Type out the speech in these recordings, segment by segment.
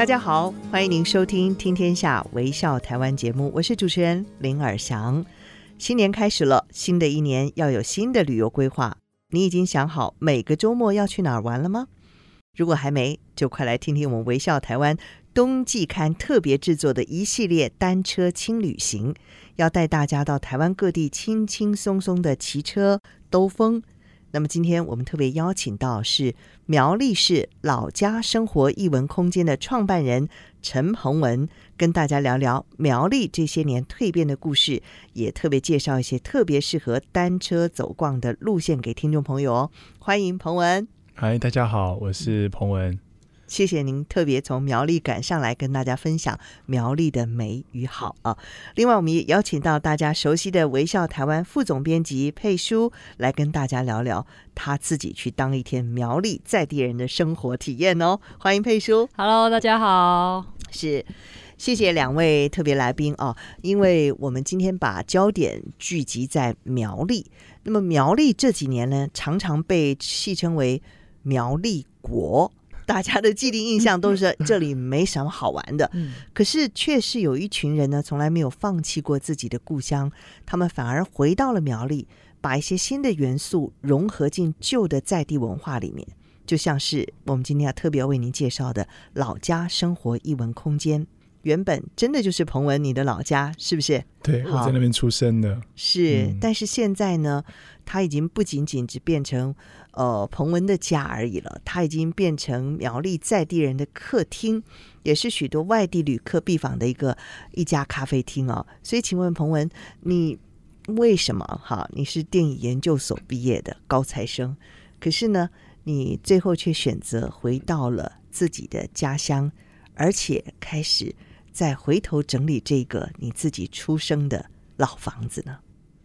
大家好，欢迎您收听《听天下微笑台湾》节目，我是主持人林尔祥。新年开始了，新的一年要有新的旅游规划。你已经想好每个周末要去哪儿玩了吗？如果还没，就快来听听我们微笑台湾冬季刊特别制作的一系列单车轻旅行，要带大家到台湾各地轻轻松松的骑车兜风。那么今天我们特别邀请到是苗栗市老家生活艺文空间的创办人陈鹏文，跟大家聊聊苗栗这些年蜕变的故事，也特别介绍一些特别适合单车走逛的路线给听众朋友哦。欢迎鹏文。嗨，大家好，我是彭文。谢谢您特别从苗栗赶上来跟大家分享苗栗的美与好啊！另外，我们也邀请到大家熟悉的微笑台湾副总编辑佩书来跟大家聊聊他自己去当一天苗栗在地人的生活体验哦。欢迎佩书，Hello，大家好，是谢谢两位特别来宾啊！因为我们今天把焦点聚集在苗栗，那么苗栗这几年呢，常常被戏称为苗栗国。大家的既定印象都是 这里没什么好玩的，可是却是有一群人呢，从来没有放弃过自己的故乡，他们反而回到了苗栗，把一些新的元素融合进旧的在地文化里面，就像是我们今天要特别为您介绍的老家生活艺文空间。原本真的就是彭文你的老家，是不是？对，我在那边出生的。是，嗯、但是现在呢，它已经不仅仅只变成呃彭文的家而已了，它已经变成苗栗在地人的客厅，也是许多外地旅客必访的一个一家咖啡厅哦。所以，请问彭文，你为什么哈？你是电影研究所毕业的高材生，可是呢，你最后却选择回到了自己的家乡，而且开始。再回头整理这个你自己出生的老房子呢？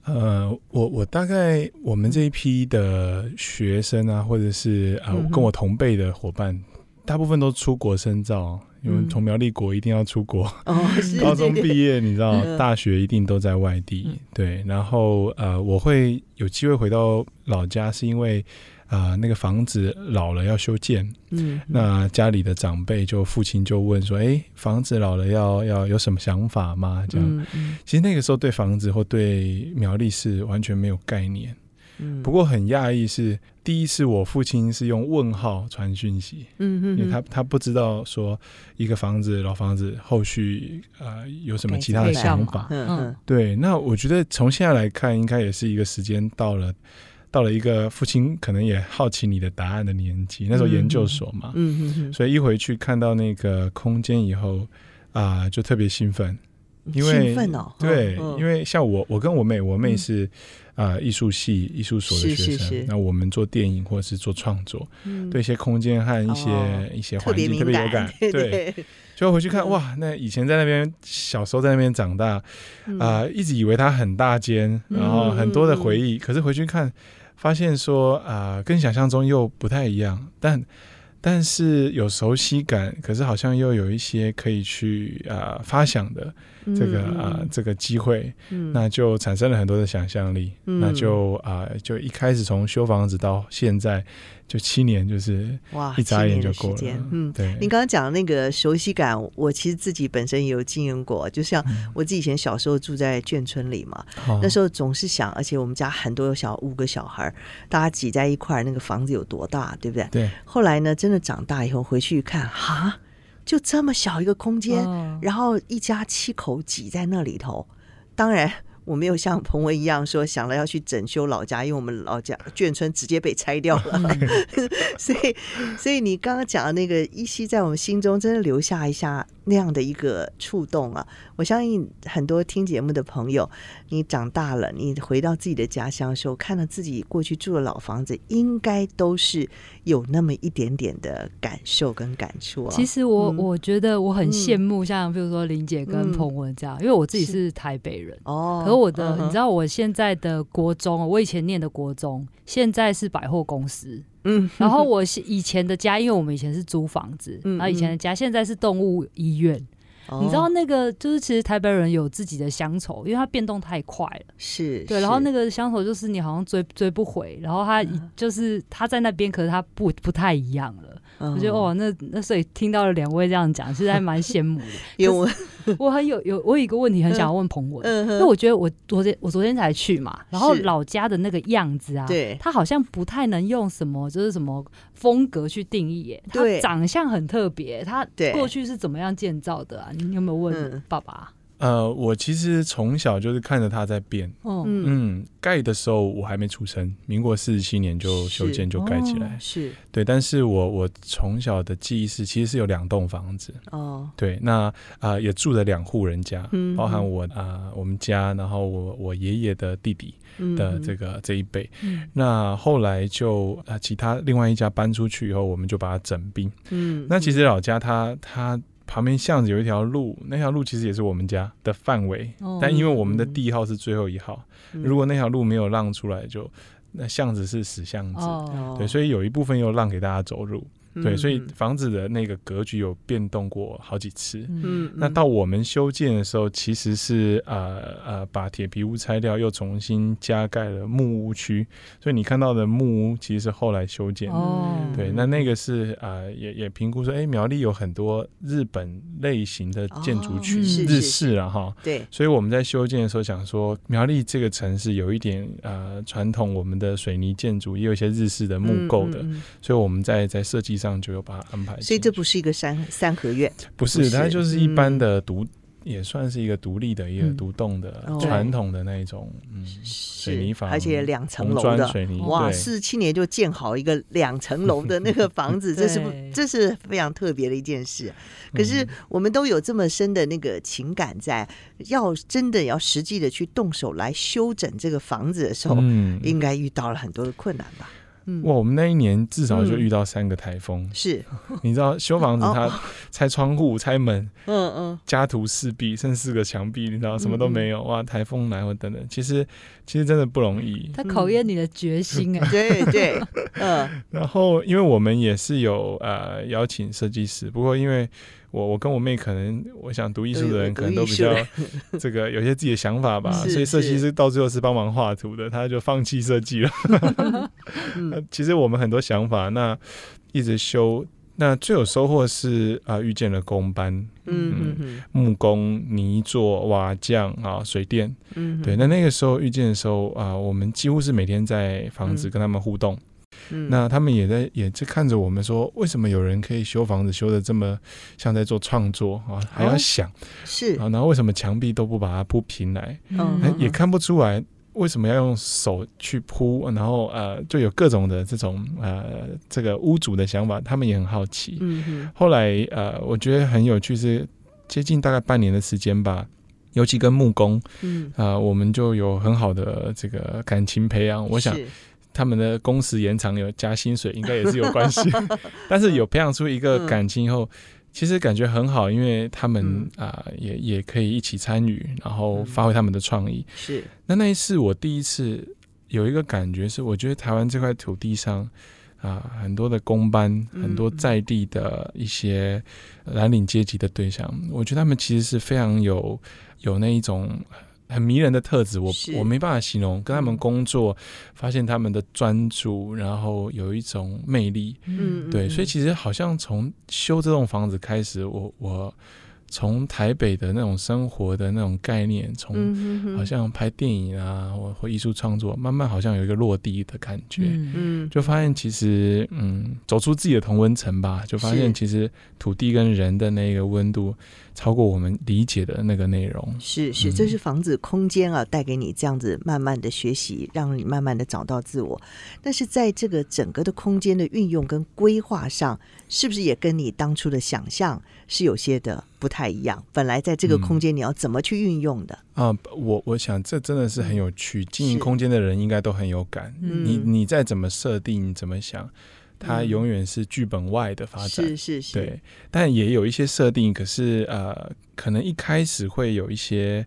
呃，我我大概我们这一批的学生啊，或者是啊、呃、跟我同辈的伙伴，嗯、大部分都出国深造，因为从苗栗国一定要出国。高中毕业，你知道，嗯、大学一定都在外地。嗯、对，然后呃，我会有机会回到老家，是因为。啊、呃，那个房子老了要修建，嗯，那家里的长辈就父亲就问说：“哎，房子老了要要有什么想法吗？”这样，嗯嗯、其实那个时候对房子或对苗栗是完全没有概念，嗯，不过很讶异是第一次我父亲是用问号传讯息，嗯嗯，因为他他不知道说一个房子老房子后续啊、呃、有什么其他的想法，嗯嗯，对，那我觉得从现在来看，应该也是一个时间到了。到了一个父亲可能也好奇你的答案的年纪，那时候研究所嘛，嗯嗯嗯，所以一回去看到那个空间以后啊、呃，就特别兴奋，因为兴奋哦，对，哦、因为像我，我跟我妹，我妹是啊、呃、艺术系艺术所的学生，那我们做电影或者是做创作，嗯、对一些空间和一些、哦、一些环境特别有感，对，对，就回去看哇，那以前在那边小时候在那边长大啊、嗯。呃，一直以为它很大间，然后很多的回忆，嗯、可是回去看。发现说啊、呃，跟想象中又不太一样，但但是有熟悉感，可是好像又有一些可以去啊、呃、发想的这个啊、嗯。呃、这个机会，嗯、那就产生了很多的想象力，嗯、那就啊、呃、就一开始从修房子到现在。就七年，就是哇，一眨眼就过了。嗯，对。您刚刚讲的那个熟悉感，我其实自己本身也有经验过。就像我自己以前小时候住在眷村里嘛，嗯、那时候总是想，而且我们家很多小五个小孩，大家挤在一块儿，那个房子有多大，对不对？对。后来呢，真的长大以后回去一看，哈，就这么小一个空间，哦、然后一家七口挤在那里头。当然，我没有像彭文一样说想了要去整修老家，因为我们老家眷村直接被拆掉了，所以所以你刚刚讲的那个依稀在我们心中真的留下一下那样的一个触动啊！我相信很多听节目的朋友，你长大了，你回到自己的家乡的时候，看到自己过去住的老房子，应该都是有那么一点点的感受跟感触啊。其实我、嗯、我觉得我很羡慕，像比如说玲姐跟彭文这样，嗯、因为我自己是台北人哦。可是我的，嗯、你知道我现在的国中，我以前念的国中，现在是百货公司。嗯，然后我以前的家，因为我们以前是租房子，然后以前的家现在是动物医院。你知道那个就是其实台北人有自己的乡愁，因为它变动太快了。是对，然后那个乡愁就是你好像追追不回，然后他就是他在那边，可是他不不太一样了。我觉得哦，那那所以听到了两位这样讲，其实还蛮羡慕的。因为我 我很有有我有一个问题很想要问彭文，因为我觉得我昨天我昨天才去嘛，然后老家的那个样子啊，对，他好像不太能用什么就是什么风格去定义耶。他长相很特别，他过去是怎么样建造的啊？你有没有问爸爸？呃，我其实从小就是看着它在变。哦、嗯，盖的时候我还没出生，民国四十七年就修建就盖起来。是，哦、是对。但是我我从小的记忆是，其实是有两栋房子。哦，对。那啊、呃，也住了两户人家，嗯、包含我啊、呃，我们家，然后我我爷爷的弟弟的这个、嗯、这一辈。嗯、那后来就啊、呃，其他另外一家搬出去以后，我们就把它整并。嗯，那其实老家他他。旁边巷子有一条路，那条路其实也是我们家的范围，哦、但因为我们的地号是最后一号，嗯、如果那条路没有让出来就，就那巷子是死巷子，哦、对，所以有一部分又让给大家走路。对，所以房子的那个格局有变动过好几次。嗯，那到我们修建的时候，其实是呃呃把铁皮屋拆掉，又重新加盖了木屋区。所以你看到的木屋其实是后来修建的。哦，对，那那个是呃也也评估说，哎，苗栗有很多日本类型的建筑区，日式啊哈。对，所以我们在修建的时候想说，苗栗这个城市有一点呃传统，我们的水泥建筑也有一些日式的木构的，所以我们在在设计上。这样就有把它安排，所以这不是一个三三合院，不是，它就是一般的独，嗯、也算是一个独立的一个独栋的传统的那种，嗯，水泥房，而且两层楼的。水泥，哇，四十七年就建好一个两层楼的那个房子，这是不，这是非常特别的一件事。可是我们都有这么深的那个情感在，要真的要实际的去动手来修整这个房子的时候，嗯，应该遇到了很多的困难吧。哇，我们那一年至少就遇到三个台风。是，你知道修房子，它拆窗户、拆门，嗯嗯，家徒四壁，剩四个墙壁，你知道什么都没有。哇，台风来或等等，其实其实真的不容易。它考验你的决心哎。对对，嗯。然后，因为我们也是有呃邀请设计师，不过因为。我我跟我妹可能，我想读艺术的人可能都比较这个有些自己的想法吧，所以设计师到最后是帮忙画图的，他就放弃设计了。其实我们很多想法，那一直修，那最有收获是啊，遇见了工班，嗯，嗯木工、泥作、瓦匠啊、水电，嗯，对，那那个时候遇见的时候啊，我们几乎是每天在房子跟他们互动。嗯、那他们也在也在看着我们说，为什么有人可以修房子修的这么像在做创作啊？还要想、哦、是啊，然后为什么墙壁都不把它铺平来？嗯，也看不出来为什么要用手去铺，然后呃，就有各种的这种呃这个屋主的想法，他们也很好奇。后来呃，我觉得很有趣是接近大概半年的时间吧，尤其跟木工，嗯啊、呃，我们就有很好的这个感情培养。我想。他们的工时延长有加薪水，应该也是有关系。但是有培养出一个感情以后，其实感觉很好，因为他们啊、呃、也也可以一起参与，然后发挥他们的创意。是。那那一次我第一次有一个感觉是，我觉得台湾这块土地上啊、呃，很多的工班，很多在地的一些蓝领阶级的对象，我觉得他们其实是非常有有那一种。很迷人的特质，我我没办法形容。跟他们工作，嗯、发现他们的专注，然后有一种魅力。嗯，对，所以其实好像从修这栋房子开始，我我从台北的那种生活的那种概念，从好像拍电影啊，或或艺术创作，慢慢好像有一个落地的感觉，嗯，就发现其实，嗯，走出自己的同温层吧，就发现其实土地跟人的那个温度超过我们理解的那个内容。是是，这是房子空间啊，带给你这样子慢慢的学习，让你慢慢的找到自我。但是在这个整个的空间的运用跟规划上，是不是也跟你当初的想象是有些的不太一样？本来在这个空间你要怎么去运用的？嗯、啊，我我想这真的是很有趣，经营空间的人应该都很有感。你你再怎么设定，怎么想，它永远是剧本外的发展。是是是，对。但也有一些设定，可是呃，可能一开始会有一些。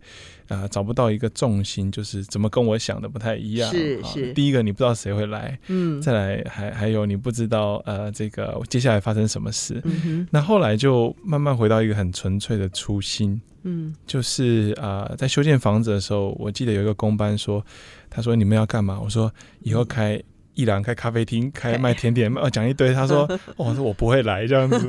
啊、呃，找不到一个重心，就是怎么跟我想的不太一样。是是，第一个你不知道谁会来，嗯，再来还还有你不知道呃这个接下来发生什么事。嗯，那后来就慢慢回到一个很纯粹的初心，嗯，就是啊、呃，在修建房子的时候，我记得有一个工班说，他说你们要干嘛？我说以后开。一兰开咖啡厅，开卖甜点，哦，讲一堆。他说：“ 哦，说我不会来这样子，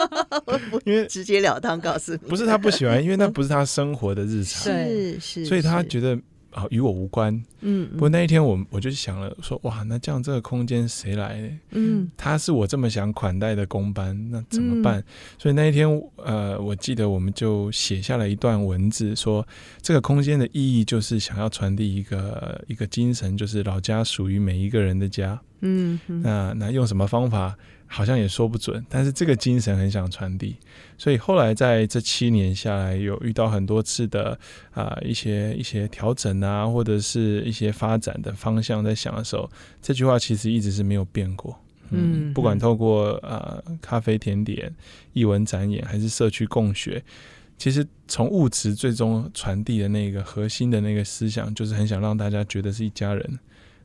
因为直截了当告诉你，不是他不喜欢，因为那不是他生活的日常，是是，所以他觉得。”啊，与我无关。嗯，不过那一天我我就想了，说哇，那这样这个空间谁来呢？嗯，他是我这么想款待的工班，那怎么办？嗯、所以那一天，呃，我记得我们就写下了一段文字，说这个空间的意义就是想要传递一个一个精神，就是老家属于每一个人的家。嗯，那那用什么方法？好像也说不准，但是这个精神很想传递，所以后来在这七年下来，有遇到很多次的啊、呃、一些一些调整啊，或者是一些发展的方向，在想的时候，这句话其实一直是没有变过。嗯，嗯不管透过呃咖啡甜点、艺文展演，还是社区共学，其实从物质最终传递的那个核心的那个思想，就是很想让大家觉得是一家人。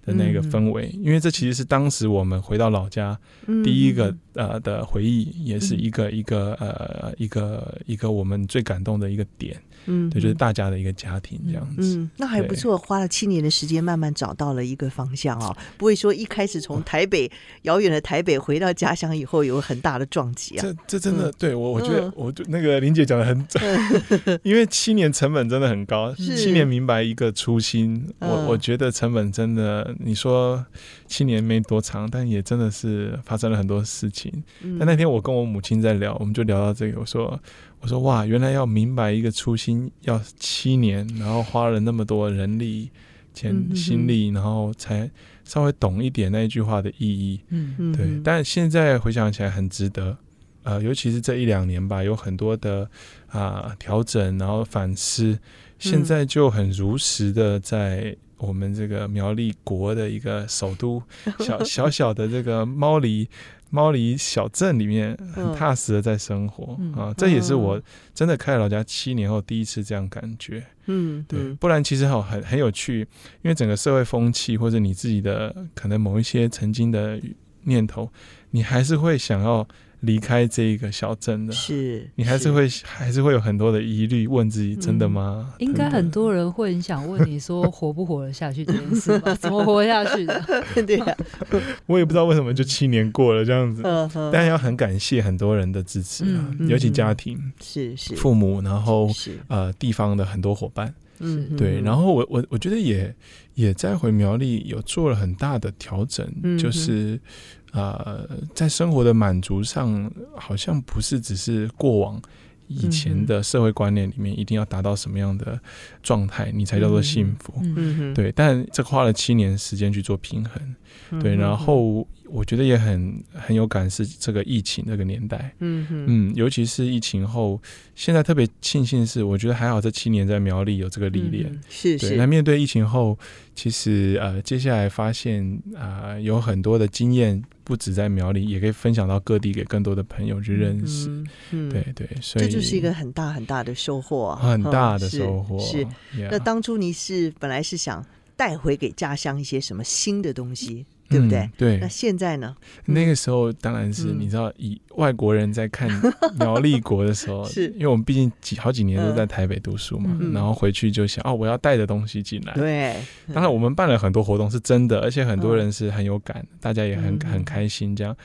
的那个氛围，因为这其实是当时我们回到老家第一个呃的回忆，也是一个一个呃一个一个我们最感动的一个点。嗯，对，就是大家的一个家庭这样子。嗯，那还不错，花了七年的时间，慢慢找到了一个方向啊，不会说一开始从台北遥远的台北回到家乡以后有很大的撞击啊。这这真的对我，我觉得我就那个林姐讲的很准，因为七年成本真的很高，七年明白一个初心，我我觉得成本真的。你说七年没多长，但也真的是发生了很多事情。但那天我跟我母亲在聊，我们就聊到这个，我说。我说哇，原来要明白一个初心要七年，然后花了那么多人力、钱、心力，然后才稍微懂一点那一句话的意义。嗯嗯，对。但现在回想起来很值得，呃，尤其是这一两年吧，有很多的啊调整，然后反思，现在就很如实的在我们这个苗栗国的一个首都小 小小的这个猫狸。猫狸小镇里面很踏实的在生活、嗯、啊，这也是我真的开了老家七年后第一次这样感觉。嗯，对，不然其实好很很有趣，因为整个社会风气或者你自己的可能某一些曾经的念头，你还是会想要。离开这一个小镇的，是你还是会是还是会有很多的疑虑，问自己真的吗？嗯、应该很多人会很想问你说活不活得下去这件事吧？怎么活下去的？对呀、啊，我也不知道为什么就七年过了这样子。但要很感谢很多人的支持啊，嗯、尤其家庭是是父母，然后呃地方的很多伙伴，嗯对，然后我我我觉得也也在回苗栗有做了很大的调整，嗯、就是。呃，在生活的满足上，好像不是只是过往以前的社会观念里面，一定要达到什么样的状态，你才叫做幸福。嗯，对。但这花了七年时间去做平衡，对。然后我觉得也很很有感，是这个疫情那个年代。嗯嗯，尤其是疫情后，现在特别庆幸是，我觉得还好，这七年在苗栗有这个历练。是是。那面对疫情后，其实呃，接下来发现啊、呃，有很多的经验。不止在苗栗，也可以分享到各地，给更多的朋友去认识。嗯嗯、对对，所以这就是一个很大很大的收获，很大的收获。是.那当初你是本来是想带回给家乡一些什么新的东西？对不对？嗯、对。那现在呢？那个时候当然是你知道，以外国人在看 苗栗国的时候，是因为我们毕竟几好几年都在台北读书嘛，嗯、然后回去就想哦，我要带的东西进来。对。当然，我们办了很多活动，是真的，而且很多人是很有感，嗯、大家也很很开心这样。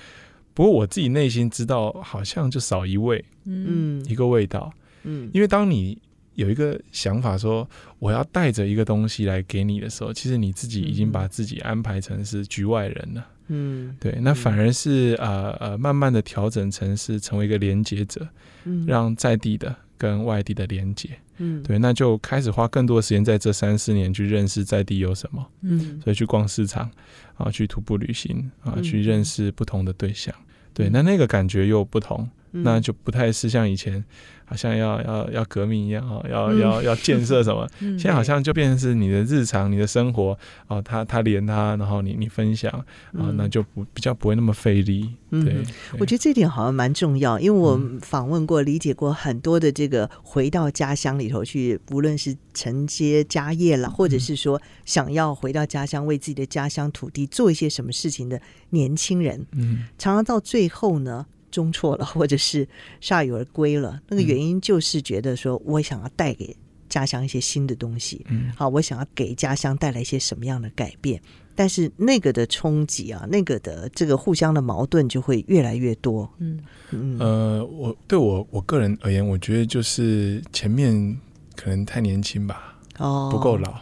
不过我自己内心知道，好像就少一味，嗯，一个味道。嗯，因为当你有一个想法说我要带着一个东西来给你的时候，其实你自己已经把自己安排成是局外人了。嗯，对，那反而是呃呃，慢慢的调整成是成为一个连接者，嗯，让在地的跟外地的连接，嗯，对，那就开始花更多的时间在这三四年去认识在地有什么，嗯，所以去逛市场啊，去徒步旅行啊，去认识不同的对象，对，那那个感觉又不同，那就不太是像以前。好像要要要革命一样啊，要、嗯、要要建设什么？现在好像就变成是你的日常、你的生活哦，他他连他，然后你你分享啊、哦，那就不比较不会那么费力。对，对我觉得这点好像蛮重要，因为我访问过、理解过很多的这个回到家乡里头去，无论是承接家业了，或者是说想要回到家乡为自己的家乡土地做一些什么事情的年轻人，嗯，常常到最后呢。中错了，或者是铩羽而归了，那个原因就是觉得说，我想要带给家乡一些新的东西，嗯，好，我想要给家乡带来一些什么样的改变，但是那个的冲击啊，那个的这个互相的矛盾就会越来越多，嗯。嗯，呃，我对我我个人而言，我觉得就是前面可能太年轻吧，哦，不够老。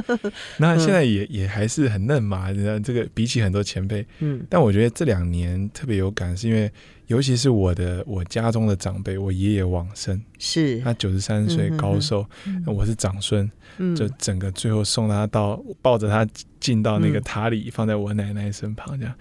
那现在也也还是很嫩嘛，这个比起很多前辈，嗯，但我觉得这两年特别有感，是因为尤其是我的我家中的长辈，我爷爷往生，是。他九十三岁高寿，嗯、我是长孙，嗯，就整个最后送他到抱着他进到那个塔里，放在我奶奶身旁，这样，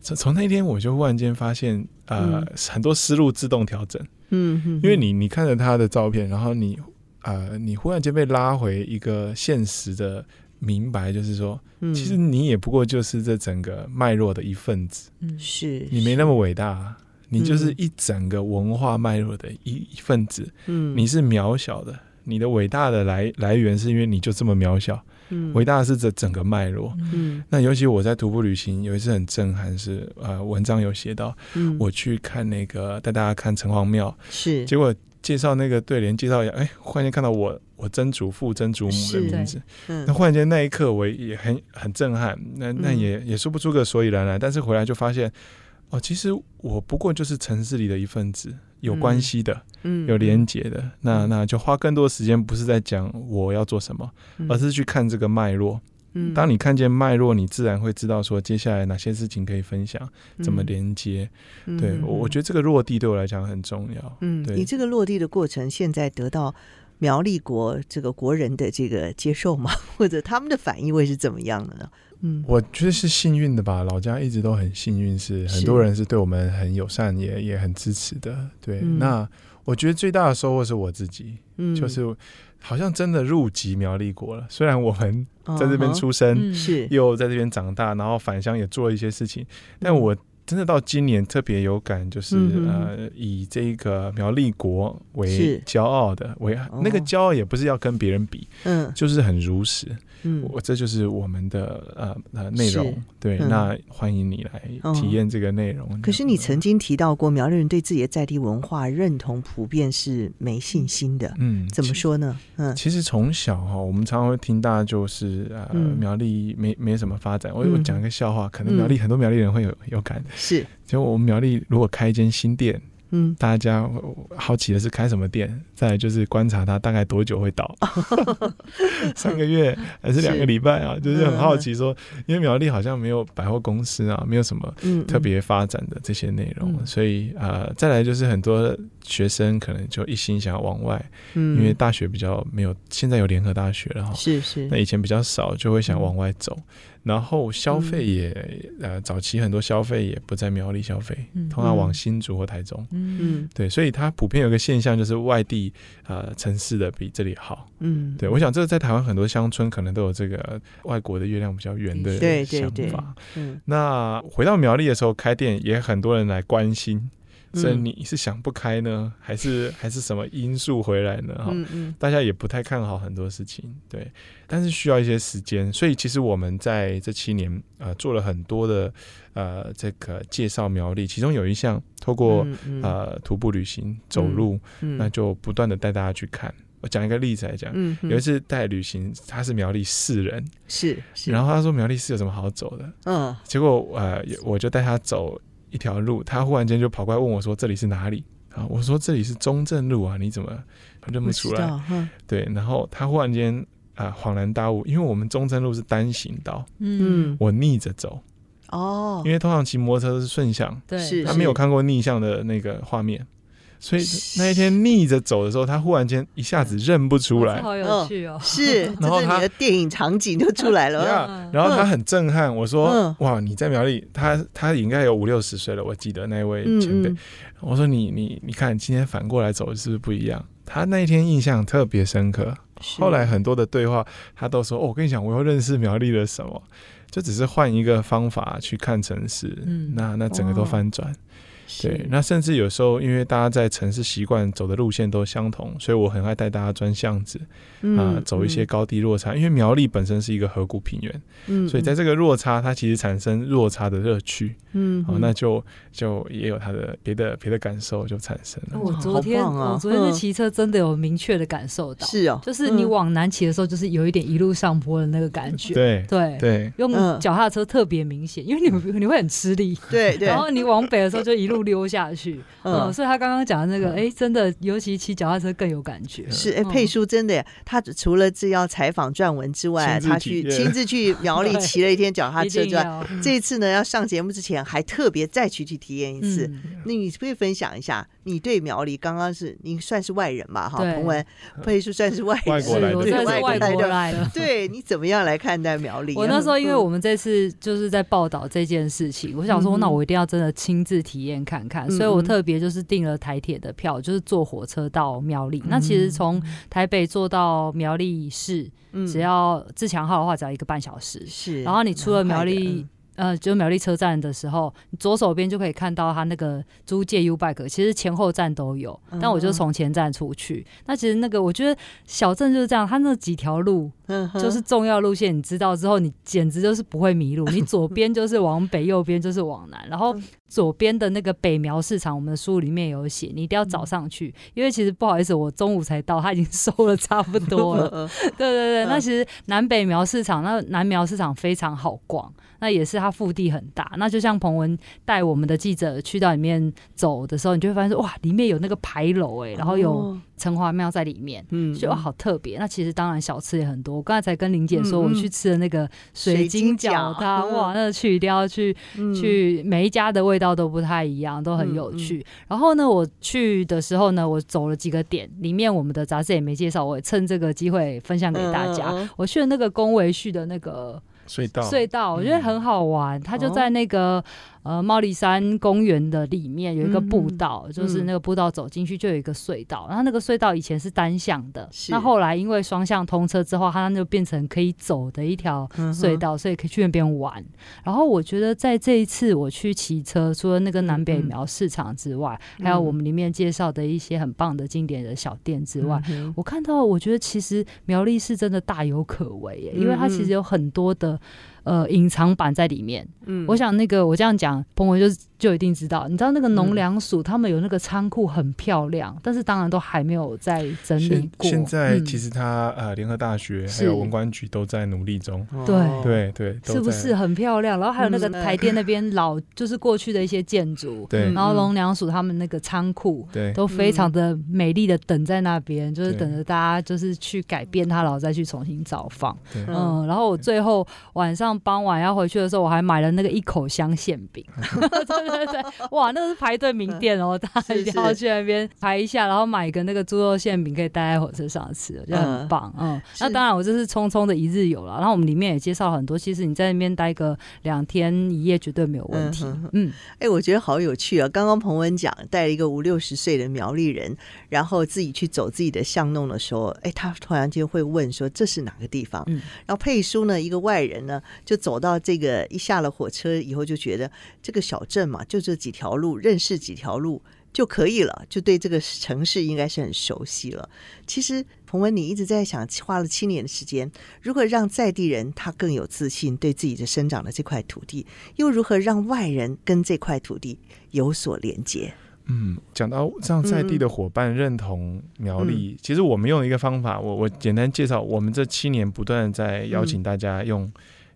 从从那天我就忽然间发现，呃，嗯、很多思路自动调整，嗯，嗯，因为你你看着他的照片，然后你。呃，你忽然间被拉回一个现实的明白，就是说，嗯、其实你也不过就是这整个脉络的一份子，嗯，是你没那么伟大，你就是一整个文化脉络的一一份子，嗯，你是渺小的，你的伟大的来来源是因为你就这么渺小，嗯，伟大的是这整个脉络，嗯，那尤其我在徒步旅行有一次很震撼是，呃，文章有写到，嗯，我去看那个带大家看城隍庙，是，结果。介绍那个对联，介绍一下，哎，忽然间看到我我曾祖父、曾祖母的名字，嗯、那忽然间那一刻我也很很震撼，那那也、嗯、也说不出个所以然来，但是回来就发现，哦，其实我不过就是城市里的一份子，有关系的，嗯，有连结的，嗯、那那就花更多时间，不是在讲我要做什么，嗯、而是去看这个脉络。嗯，当你看见脉络，你自然会知道说接下来哪些事情可以分享，怎么连接。嗯、对，我我觉得这个落地对我来讲很重要。嗯，对，你这个落地的过程，现在得到苗栗国这个国人的这个接受吗？或者他们的反应会是怎么样的呢？嗯，我觉得是幸运的吧。老家一直都很幸运，是很多人是对我们很友善，也也很支持的。对，嗯、那我觉得最大的收获是我自己，嗯，就是。好像真的入籍苗栗国了。虽然我们在这边出生，是、uh huh. 又在这边长大，然后返乡也做了一些事情，但我真的到今年特别有感，就是、嗯、呃，以这个苗栗国为骄傲的，为那个骄傲也不是要跟别人比，嗯、uh，huh. 就是很如实。嗯，我这就是我们的呃呃内容，对，那欢迎你来体验这个内容。可是你曾经提到过，苗栗人对自己的在地文化认同普遍是没信心的，嗯，怎么说呢？嗯，其实从小哈，我们常常会听到就是呃苗栗没没什么发展。我我讲一个笑话，可能苗栗很多苗栗人会有有感的，是，就我们苗栗如果开一间新店。嗯，大家好奇的是开什么店，再来就是观察它大概多久会倒，三个月还是两个礼拜啊？是就是很好奇说，嗯、因为苗栗好像没有百货公司啊，没有什么特别发展的这些内容，所以呃，再来就是很多学生可能就一心想要往外，嗯、因为大学比较没有，现在有联合大学了哈，是是，那以前比较少，就会想往外走。嗯然后消费也、嗯、呃，早期很多消费也不在苗栗消费，嗯、通常往新竹或台中。嗯，对，所以它普遍有个现象，就是外地呃城市的比这里好。嗯，对，我想这个在台湾很多乡村可能都有这个外国的月亮比较圆的想法。嗯，那回到苗栗的时候开店，也很多人来关心。所以你是想不开呢，还是还是什么因素回来呢？哈、大家也不太看好很多事情，对，但是需要一些时间。所以其实我们在这七年呃做了很多的呃这个介绍苗栗，其中有一项透过、呃徒步旅行走路，那就不断的带大家去看。我讲一个例子来讲，有一次带旅行，他是苗栗市人，是，是然后他说苗栗市有什么好走的？嗯，结果呃我就带他走。一条路，他忽然间就跑过来问我说：“这里是哪里？”啊，我说这里是中正路啊，你怎么认不出来？对，然后他忽然间啊恍然大悟，因为我们中正路是单行道，嗯，我逆着走。哦，因为通常骑摩托车都是顺向，对，他没有看过逆向的那个画面，所以那一天逆着走的时候，他忽然间一下子认不出来，好有趣哦，是，然后他的电影场景就出来了，然后他很震撼，我说哇，你在苗栗，他他应该有五六十岁了，我记得那位前辈，我说你你你看今天反过来走是不是不一样？他那一天印象特别深刻，后来很多的对话他都说，哦，我跟你讲，我又认识苗栗了什么。就只是换一个方法去看城市，嗯、那那整个都翻转。对，那甚至有时候，因为大家在城市习惯走的路线都相同，所以我很爱带大家钻巷子，啊，走一些高低落差。因为苗栗本身是一个河谷平原，嗯，所以在这个落差，它其实产生落差的乐趣，嗯，哦，那就就也有它的别的别的感受就产生了。我昨天我昨天是骑车，真的有明确的感受到，是哦，就是你往南骑的时候，就是有一点一路上坡的那个感觉，对对。对，用脚踏车特别明显，因为你你会很吃力，对对，然后你往北的时候就一路溜下去。嗯，所以他刚刚讲的那个，哎，真的，尤其骑脚踏车更有感觉。是，哎，佩叔真的，他除了这要采访撰文之外，他去亲自去苗栗 骑了一天脚踏车之外，这一次呢，要上节目之前还特别再去去体验一次。那你可以分享一下，你对苗栗刚刚是你算是外人吧？哈，彭文，佩叔算是外人，外国来的，对，外国来的。对，你怎么样来看待苗栗？我那时候因为我们这次就是在报道这件事情，我想说，那我一定要真的亲自体验看看，所以我特别就是订了台铁的票，就是坐火车到苗栗。那其实从台北坐到苗栗市，只要自强号的话，只要一个半小时。是，然后你出了苗栗。呃，就苗栗车站的时候，你左手边就可以看到它那个租借 U bike，其实前后站都有，但我就从前站出去。嗯、那其实那个我觉得小镇就是这样，它那几条路就是重要路线，你知道之后，你简直就是不会迷路。你左 边就是往北，右边就是往南，然后左边的那个北苗市场，我们的书里面有写，你一定要早上去，因为其实不好意思，我中午才到，它已经 收了差不多了。对对对，那其实南北苗市场，那南苗市场非常好逛。那也是它腹地很大，那就像彭文带我们的记者去到里面走的时候，你就会发现说哇，里面有那个牌楼哎，然后有城隍庙在里面，嗯，就好特别。那其实当然小吃也很多，我刚才才跟玲姐说，我去吃的那个水晶饺它，哇，那个去一定要去去，每一家的味道都不太一样，都很有趣。然后呢，我去的时候呢，我走了几个点，里面我们的杂志也没介绍，我也趁这个机会分享给大家。我去了那个宫维旭的那个。隧道，隧道，我觉得很好玩。它就在那个。呃，茂里山公园的里面有一个步道，嗯、就是那个步道走进去就有一个隧道，嗯、然后那个隧道以前是单向的，那后来因为双向通车之后，它就变成可以走的一条隧道，嗯、所以可以去那边玩。然后我觉得在这一次我去骑车，除了那个南北苗市场之外，嗯、还有我们里面介绍的一些很棒的经典的小店之外，嗯、我看到我觉得其实苗栗是真的大有可为耶，因为它其实有很多的呃隐藏版在里面。嗯，我想那个我这样讲。彭文就是。就一定知道，你知道那个农粮署他们有那个仓库很漂亮，但是当然都还没有在整理过。现在其实他呃，联合大学还有文管局都在努力中。对对对，是不是很漂亮？然后还有那个台电那边老就是过去的一些建筑，对。然后农粮署他们那个仓库，对，都非常的美丽的等在那边，就是等着大家就是去改变它，然后再去重新造访。嗯，然后我最后晚上傍晚要回去的时候，我还买了那个一口香馅饼。对对对，哇，那个是排队名店哦，大家一定要去那边排一下，然后买一个那个猪肉馅饼，可以带在火车上吃，我觉得很棒。嗯，那当然我这是匆匆的一日游了，然后我们里面也介绍很多，其实你在那边待个两天一夜绝对没有问题。嗯，哎，我觉得好有趣啊！刚刚彭文讲带了一个五六十岁的苗栗人，然后自己去走自己的巷弄的时候，哎，他突然间会问说这是哪个地方？嗯，然后佩书呢，一个外人呢，就走到这个一下了火车以后就觉得这个小镇嘛。就这几条路，认识几条路就可以了，就对这个城市应该是很熟悉了。其实彭文，你一直在想，花了七年的时间，如何让在地人他更有自信，对自己的生长的这块土地，又如何让外人跟这块土地有所连接？嗯，讲到让在地的伙伴认同苗栗，嗯、其实我们用一个方法，我我简单介绍，我们这七年不断在邀请大家用。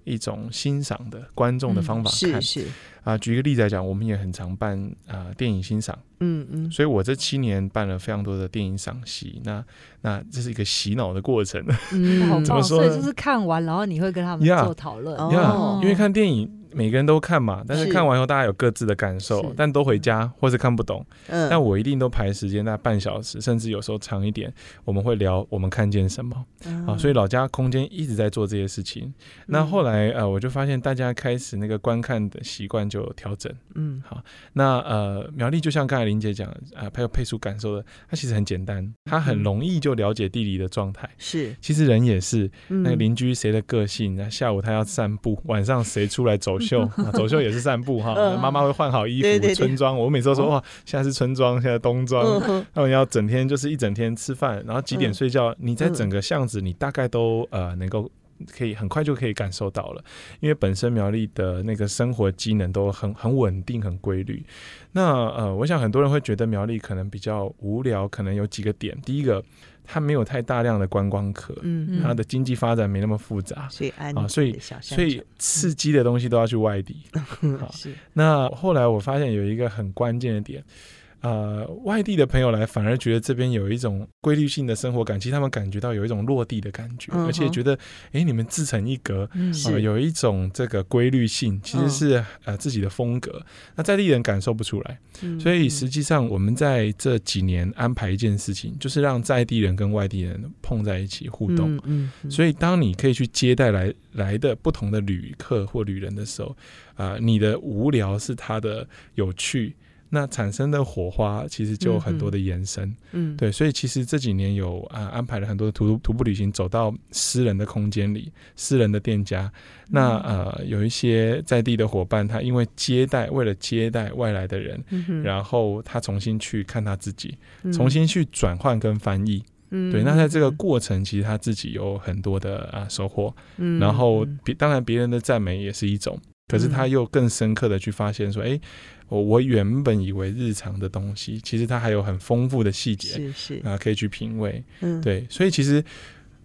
一种欣赏的观众的方法看。嗯、是是啊，举一个例子来讲，我们也很常办啊、呃、电影欣赏。嗯嗯，所以我这七年办了非常多的电影赏析。那那这是一个洗脑的过程。嗯，怎么说？所以就是看完，然后你会跟他们做讨论。呀、yeah, yeah, 因为看电影。每个人都看嘛，但是看完以后大家有各自的感受，但都回家或是看不懂。嗯，但我一定都排时间，大概半小时，甚至有时候长一点。我们会聊我们看见什么，嗯、啊，所以老家空间一直在做这些事情。嗯、那后来呃，我就发现大家开始那个观看的习惯就有调整。嗯，好，那呃，苗栗就像刚才林姐讲，啊，还有配属感受的，它其实很简单，它很容易就了解地理的状态。是、嗯，其实人也是，那个邻居谁的个性，那下午他要散步，晚上谁出来走。秀 走秀也是散步哈，妈妈会换好衣服，对对对，春装。我每次都说哇，现在是春装，现在冬装。他们要整天就是一整天吃饭，然后几点睡觉？你在整个巷子，你大概都呃能够可以很快就可以感受到了，因为本身苗栗的那个生活机能都很很稳定、很规律。那呃，我想很多人会觉得苗栗可能比较无聊，可能有几个点。第一个。它没有太大量的观光客，嗯，它的经济发展没那么复杂，所以啊，所以所以刺激的东西都要去外地。好，那后来我发现有一个很关键的点。呃，外地的朋友来反而觉得这边有一种规律性的生活感，其实他们感觉到有一种落地的感觉，嗯、而且觉得，哎，你们自成一格，嗯、呃，有一种这个规律性，其实是、嗯、呃自己的风格。那在地人感受不出来，嗯、所以实际上我们在这几年安排一件事情，就是让在地人跟外地人碰在一起互动。嗯，嗯，所以当你可以去接待来来的不同的旅客或旅人的时候，啊、呃，你的无聊是他的有趣。那产生的火花其实就有很多的延伸，嗯，嗯，对，所以其实这几年有啊安排了很多徒徒步旅行，走到私人的空间里，私人的店家。那呃有一些在地的伙伴，他因为接待，为了接待外来的人，嗯，然后他重新去看他自己，重新去转换跟翻译，嗯，对。那在这个过程，其实他自己有很多的啊收获，嗯，然后别当然别人的赞美也是一种，可是他又更深刻的去发现说，哎。我我原本以为日常的东西，其实它还有很丰富的细节，是是啊，可以去品味。嗯，对，所以其实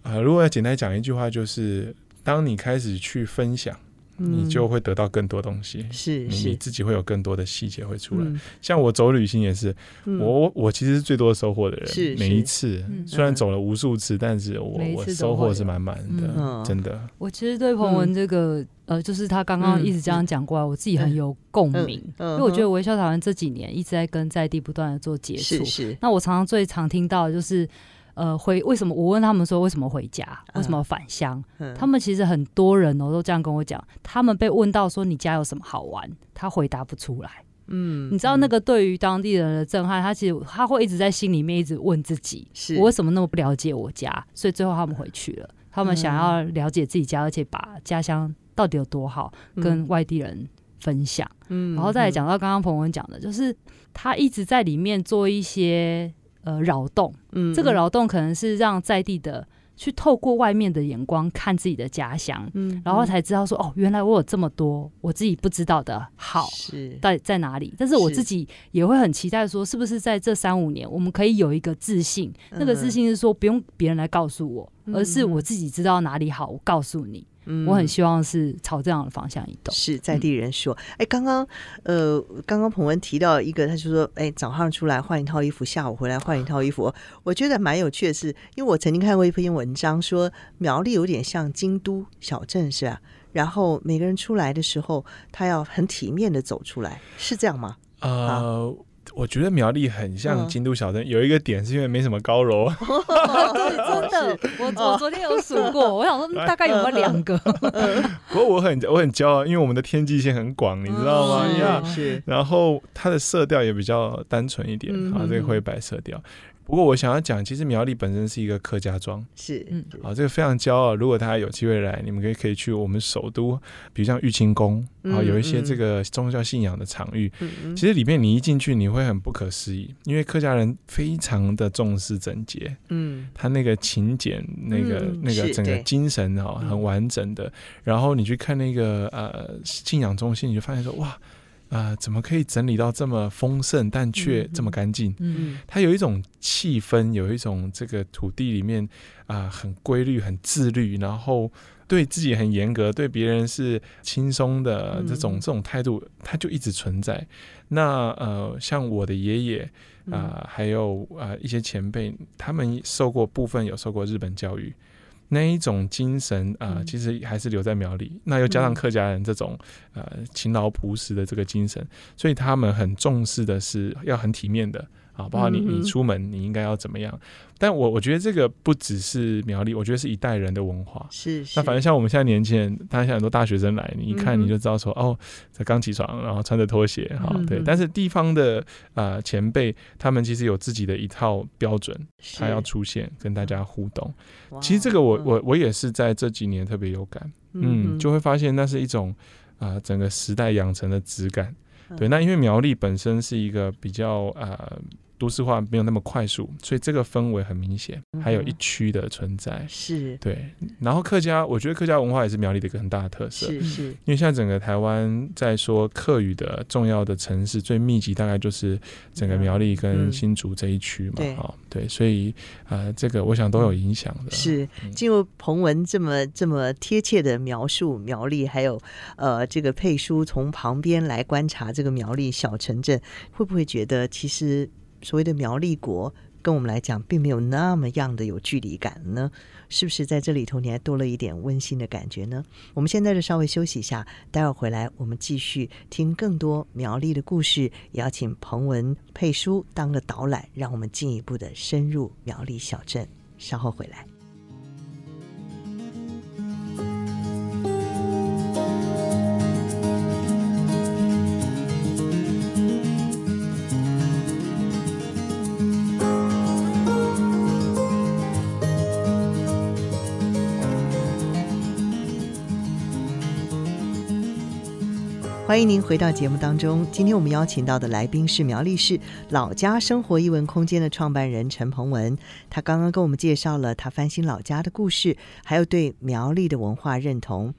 啊、呃，如果要简单讲一句话，就是当你开始去分享，嗯、你就会得到更多东西，是是，你自己会有更多的细节会出来。嗯、像我走旅行也是，嗯、我我其实是最多收获的人，每一次、嗯、虽然走了无数次，但是我我收获是满满的、嗯，真的。我其实对彭文这个。嗯呃，就是他刚刚一直这样讲过来，嗯、我自己很有共鸣、因为我觉得微笑台湾这几年一直在跟在地不断的做接触。是是。那我常常最常听到的就是，呃，回为什么我问他们说为什么回家，为什么返乡、嗯？他们其实很多人哦都这样跟我讲，他们被问到说你家有什么好玩，他回答不出来。嗯，你知道那个对于当地人的震撼，他其实他会一直在心里面一直问自己，是我为什么那么不了解我家？所以最后他们回去了，他们想要了解自己家，而且把家乡。到底有多好，跟外地人分享，嗯，然后再来讲到刚刚彭文讲的，就是他一直在里面做一些呃扰动，嗯，这个扰动可能是让在地的去透过外面的眼光看自己的家乡，嗯，然后才知道说哦，原来我有这么多我自己不知道的好是。在在哪里，但是我自己也会很期待说，是不是在这三五年我们可以有一个自信，那个自信是说不用别人来告诉我，而是我自己知道哪里好，我告诉你。我很希望是朝这样的方向移动。是在地人说，哎、嗯，刚刚呃，刚刚彭文提到一个，他就说，哎，早上出来换一套衣服，下午回来换一套衣服。我觉得蛮有趣的是，因为我曾经看过一篇文章，说苗栗有点像京都小镇，是吧？然后每个人出来的时候，他要很体面的走出来，是这样吗？呃。我觉得苗栗很像京都小镇，嗯，有一个点是因为没什么高楼。真的，我我昨天有数过，我想说大概有没有两个。不过我很我很骄傲，因为我们的天际线很广，你知道吗？然后它的色调也比较单纯一点，啊，这个灰白色调。不过我想要讲，其实苗栗本身是一个客家庄，是，嗯，好，这个非常骄傲。如果大家有机会来，你们可以可以去我们首都，比如像玉清宫，啊，有一些这个宗教信仰的场域，嗯，其实里面你一进去，你会很不可思议，因为客家人非常的重视整洁，嗯，他那个勤俭，那个那个整个精神啊，很完整的。然后你去看那个呃信仰中心，你就发现说，哇。啊、呃，怎么可以整理到这么丰盛，但却这么干净？嗯，它有一种气氛，有一种这个土地里面啊、呃，很规律、很自律，然后对自己很严格，对别人是轻松的这种、嗯、这种态度，它就一直存在。那呃，像我的爷爷啊，还有啊、呃、一些前辈，他们受过部分有受过日本教育。那一种精神啊、呃，其实还是留在苗里。嗯、那又加上客家人这种呃勤劳朴实的这个精神，所以他们很重视的是要很体面的。啊，包括你，你出门你应该要怎么样？但我我觉得这个不只是苗栗，我觉得是一代人的文化。是，是。那反正像我们现在年轻人，当然像很多大学生来，你一看你就知道说，嗯、哦，才刚起床，然后穿着拖鞋，哈、嗯，对。但是地方的啊、呃、前辈，他们其实有自己的一套标准，他要出现跟大家互动。其实这个我我我也是在这几年特别有感，嗯，嗯，就会发现那是一种啊、呃、整个时代养成的质感。对，那因为苗栗本身是一个比较呃。都市化没有那么快速，所以这个氛围很明显，还有一区的存在，嗯、是对。然后客家，我觉得客家文化也是苗栗的一个很大的特色，是是。因为现在整个台湾在说客语的重要的城市最密集，大概就是整个苗栗跟新竹这一区嘛，哈、嗯哦，对。所以呃，这个我想都有影响的。是，进入彭文这么这么贴切的描述苗栗，还有呃这个佩书从旁边来观察这个苗栗小城镇，会不会觉得其实？所谓的苗栗国，跟我们来讲，并没有那么样的有距离感呢，是不是在这里头你还多了一点温馨的感觉呢？我们现在就稍微休息一下，待会儿回来我们继续听更多苗栗的故事，也要请彭文佩书当个导览，让我们进一步的深入苗栗小镇。稍后回来。欢迎您回到节目当中。今天我们邀请到的来宾是苗栗市老家生活艺文空间的创办人陈鹏文。他刚刚跟我们介绍了他翻新老家的故事，还有对苗栗的文化认同。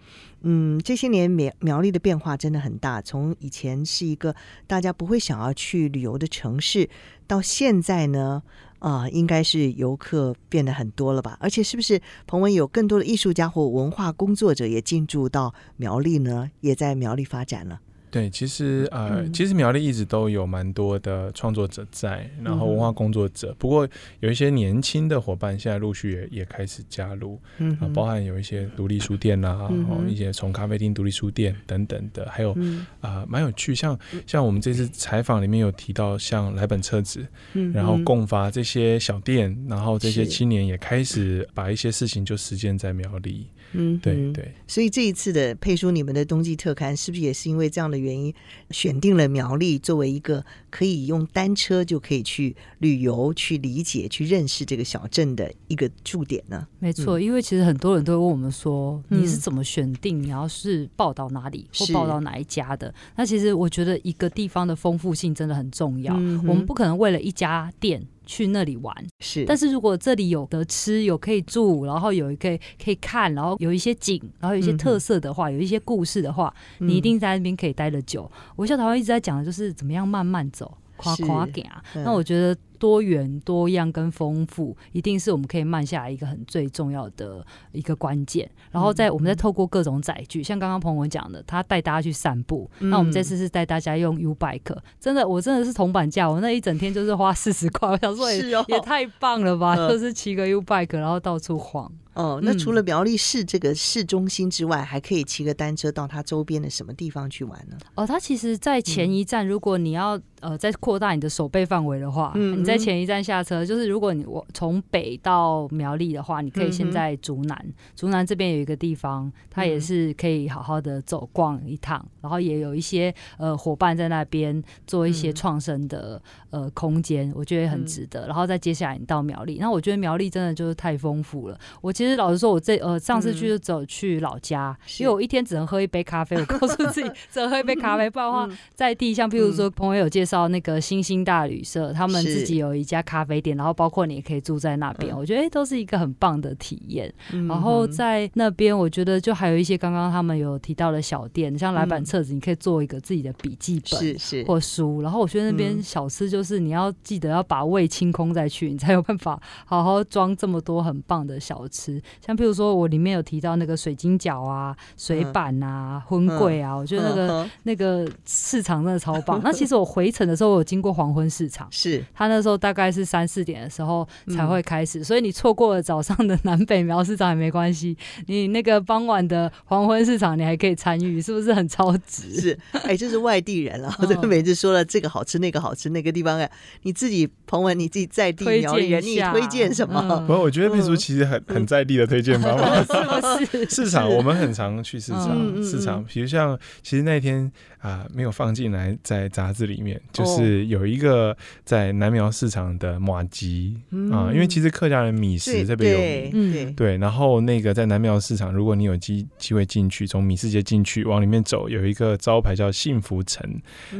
嗯，这些年苗苗栗的变化真的很大，从以前是一个大家不会想要去旅游的城市，到现在呢，啊、应该是游客变得很多了吧？而且是不是彭文有更多的艺术家或文化工作者也进驻到苗栗呢？也在苗栗发展了。对，其实呃，其实苗栗一直都有蛮多的创作者在，然后文化工作者。不过有一些年轻的伙伴现在陆续也也开始加入，嗯，包含有一些独立书店啦，然后一些从咖啡厅独立书店等等的，还有啊，蛮有趣，像像我们这次采访里面有提到，像来本册子，然后共发这些小店，然后这些青年也开始把一些事情就实践在苗栗。嗯，对对，所以这一次的配书，你们的冬季特刊是不是也是因为这样的原因，选定了苗栗作为一个可以用单车就可以去旅游、去理解、去认识这个小镇的一个驻点呢？没错，因为其实很多人都会问我们说，你是怎么选定你要是报道哪里或报道哪一家的？那其实我觉得一个地方的丰富性真的很重要，嗯、我们不可能为了一家店。去那里玩是，但是如果这里有得吃，有可以住，然后有可以可以看，然后有一些景，然后有一些特色的话，嗯、有一些故事的话，你一定在那边可以待得久。我笑台湾一直在讲的就是怎么样慢慢走，夸夸给啊。那我觉得。多元、多样跟丰富，一定是我们可以慢下来一个很最重要的一个关键。然后在我们再透过各种载具，像刚刚彭文讲的，他带大家去散步。那我们这次是带大家用 U Bike，真的，我真的是铜板价，我那一整天就是花四十块。我想说也，哦也太棒了吧！就是骑个 U Bike，然后到处晃。哦，那除了苗栗市这个市中心之外，还可以骑个单车到它周边的什么地方去玩呢？哦，它其实，在前一站，如果你要呃再扩大你的手背范围的话，嗯，你在前一站下车，就是如果你我从北到苗栗的话，你可以先在竹南，竹南这边有一个地方，它也是可以好好的走逛一趟，然后也有一些呃伙伴在那边做一些创生的呃空间，我觉得很值得。然后再接下来你到苗栗，那我觉得苗栗真的就是太丰富了，我。其实老实说，我这呃上次去就走去老家，嗯，因为我一天只能喝一杯咖啡。我告诉自己 只能喝一杯咖啡，不然的话在地，像譬如说朋友有介绍绍那个星星大旅社，他们自己有一家咖啡店，然后包括你也可以住在那边，嗯、我觉得、欸、都是一个很棒的体验。嗯、然后在那边，我觉得就还有一些刚刚他们有提到的小店，像来板册子，你可以做一个自己的笔记本是是或书。然后我觉得那边小吃就是你要记得要把胃清空再去，你才有办法好好装这么多很棒的小吃。像譬如说我里面有提到那个水晶饺啊、水板啊、荤桂啊，我觉得那个那个市场真的超棒。那其实我回程的时候，我有经过黄昏市场，是。他那时候大概是三四点的时候才会开始，所以你错过了早上的南北苗市场也没关系，你那个傍晚的黄昏市场你还可以参与，是不是很超值？是，哎，这是外地人了，我每次说了这个好吃那个好吃，那个地方哎，你自己彭文你自己在地苗栗人，你推荐什么？不，我觉得佩叔其实很很在地的推荐方法，是不是？市场我们很常去市场，市场，比如像其实那天。啊，没有放进来在杂志里面，就是有一个在南苗市场的马吉啊，因为其实客家人米食特别有名，对，然后那个在南苗市场，如果你有机机会进去，从米市街进去往里面走，有一个招牌叫幸福城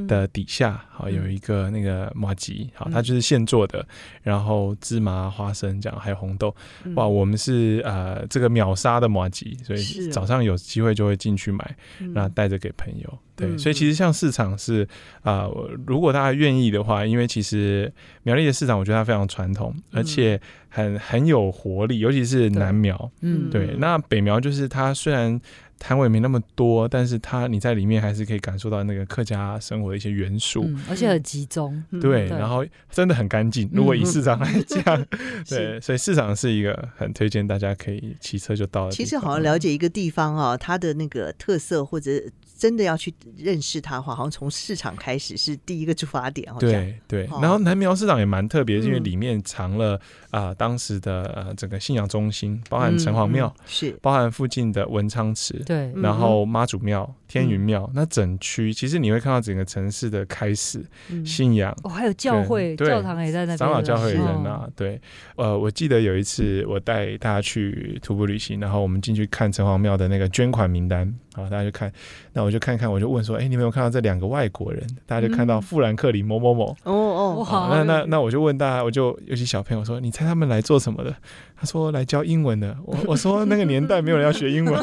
的底下，好有一个那个麻吉，好，它就是现做的，然后芝麻、花生这样，还有红豆，哇，我们是呃这个秒杀的麻吉，所以早上有机会就会进去买，然后带着给朋友。对，所以其实像市场是啊、呃，如果大家愿意的话，因为其实苗栗的市场，我觉得它非常传统，而且很很有活力，尤其是南苗，嗯，对。那北苗就是它虽然。摊位没那么多，但是它你在里面还是可以感受到那个客家生活的一些元素，嗯、而且很集中。对，然后真的很干净。如果以 市场来讲，嗯、对，所以市场是一个很推荐大家可以骑车就到的。其实好像了解一个地方啊，它的那个特色或者真的要去认识它的话，好像从市场开始是第一个出发点。对对，然后南苗市场也蛮特别，因为里面藏了啊、呃、当时的呃整个信仰中心，包含城隍庙，嗯、是。包含附近的文昌祠。对，然后妈祖庙、天云庙，那整区其实你会看到整个城市的开始，信仰。哦，还有教会、教堂也在那边，长老教会也在那。对，呃，我记得有一次我带大家去徒步旅行，然后我们进去看城隍庙的那个捐款名单，好，大家就看，那我就看看，我就问说，哎，你没有看到这两个外国人？大家就看到富兰克林某某某，哦哦，好，那那那我就问大家，我就尤其小朋友说，你猜他们来做什么的？他说来教英文的，我我说那个年代没有人要学英文，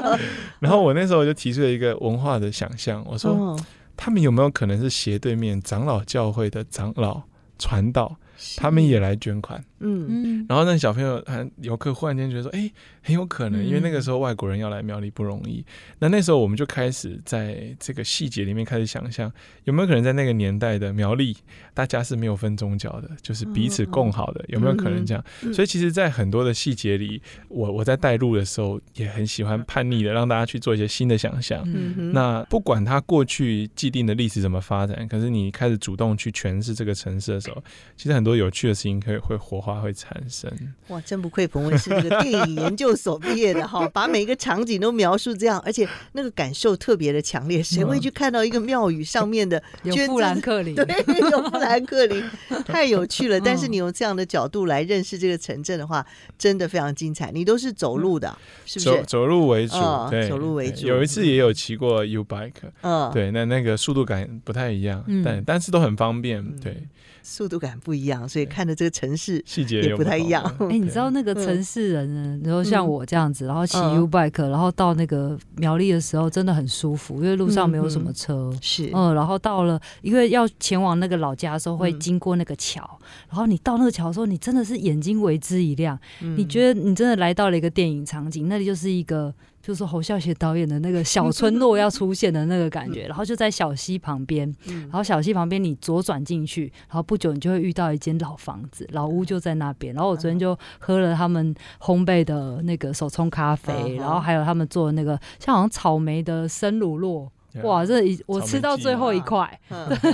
然后我那时候就提出了一个文化的想象，我说他们有没有可能是斜对面长老教会的长老传道，他们也来捐款？嗯嗯，然后那小朋友还游客忽然间觉得说，哎，很有可能，因为那个时候外国人要来苗栗不容易。那那时候我们就开始在这个细节里面开始想象，有没有可能在那个年代的苗栗，大家是没有分宗教的，就是彼此共好的，有没有可能这样？所以其实，在很多的细节里，我我在带路的时候也很喜欢叛逆的让大家去做一些新的想象。那不管他过去既定的历史怎么发展，可是你开始主动去诠释这个城市的时候，其实很多有趣的事情可以会火花。会产生哇，真不愧彭文是那个电影研究所毕业的哈，把每一个场景都描述这样，而且那个感受特别的强烈。谁会去看到一个庙宇上面的 有富兰克林？对，有富兰克林，太有趣了。但是你用这样的角度来认识这个城镇的话，真的非常精彩。你都是走路的，是不是？走走路为主，对，走路为主。有一次也有骑过 U bike，嗯，对，那那个速度感不太一样，但但是都很方便，对。速度感不一样，所以看的这个城市细节也不太一样。哎，你知道那个城市人呢？然后像我这样子，然后骑 U bike，然后到那个苗栗的时候，真的很舒服，因为路上没有什么车。是，嗯，然后到了，因为要前往那个老家的时候，会经过那个桥，然后你到那个桥的时候，你真的是眼睛为之一亮，你觉得你真的来到了一个电影场景，那里就是一个。就是侯孝贤导演的那个小村落要出现的那个感觉，然后就在小溪旁边，然后小溪旁边你左转进去，然后不久你就会遇到一间老房子，老屋就在那边。然后我昨天就喝了他们烘焙的那个手冲咖啡，然后还有他们做的那个像好像草莓的生乳酪，哇，这一我吃到最后一块，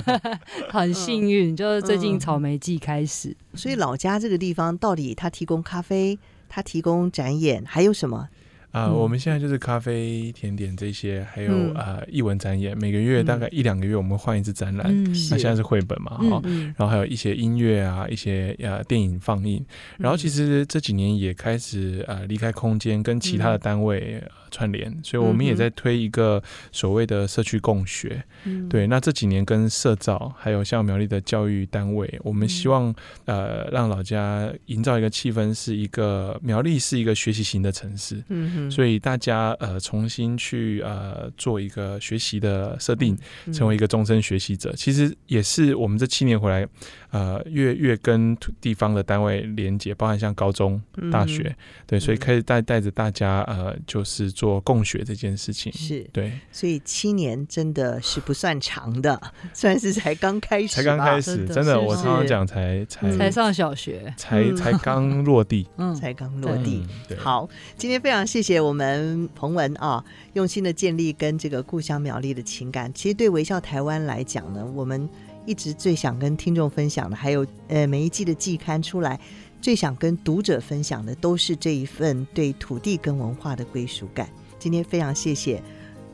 很幸运，就是最近草莓季开始。所以老家这个地方到底它提供咖啡，它提供展演，还有什么？啊，我们现在就是咖啡、甜点这些，还有呃译文展演，每个月大概一两个月我们换一次展览。那现在是绘本嘛，哈，然后还有一些音乐啊，一些呃电影放映。然后其实这几年也开始呃离开空间，跟其他的单位串联，所以我们也在推一个所谓的社区共学。对，那这几年跟社造还有像苗栗的教育单位，我们希望呃让老家营造一个气氛，是一个苗栗是一个学习型的城市。嗯，所以大家呃重新去呃做一个学习的设定，成为一个终身学习者，其实也是我们这七年回来呃越越跟地方的单位连接，包含像高中、大学，对，所以可以带带着大家呃就是做共学这件事情。是。对，所以七年真的是不算长的，算是才刚开始，才刚开始，真的，我常常讲才才才上小学，才 才刚落地，嗯，才刚落地。好，今天非常谢谢我们彭文啊，用心的建立跟这个故乡苗栗的情感。其实对微笑台湾来讲呢，我们一直最想跟听众分享的，还有呃每一季的季刊出来，最想跟读者分享的，都是这一份对土地跟文化的归属感。今天非常谢谢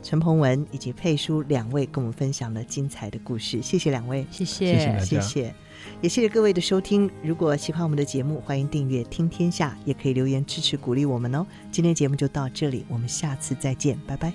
陈鹏文以及佩书两位跟我们分享了精彩的故事，谢谢两位，谢谢，谢谢。也谢谢各位的收听。如果喜欢我们的节目，欢迎订阅《听天下》，也可以留言支持鼓励我们哦。今天节目就到这里，我们下次再见，拜拜。